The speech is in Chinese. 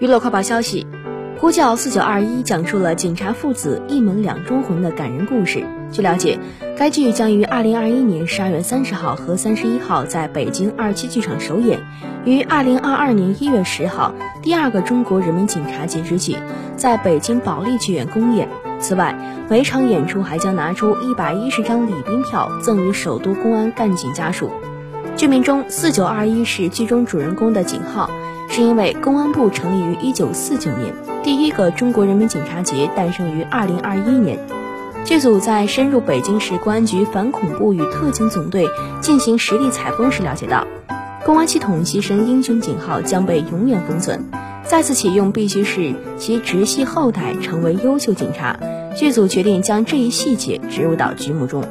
娱乐快报消息：呼叫四九二一讲述了警察父子一门两忠魂的感人故事。据了解，该剧将于二零二一年十二月三十号和三十一号在北京二七剧场首演，于二零二二年一月十号第二个中国人民警察节之际，在北京保利剧院公演。此外，每场演出还将拿出一百一十张礼宾票赠予首都公安干警家属。剧名中“四九二一”是剧中主人公的警号。是因为公安部成立于一九四九年，第一个中国人民警察节诞生于二零二一年。剧组在深入北京市公安局反恐怖与特警总队进行实地采风时了解到，公安系统牺牲英雄警号将被永远封存，再次启用必须是其直系后代成为优秀警察。剧组决定将这一细节植入到剧目中。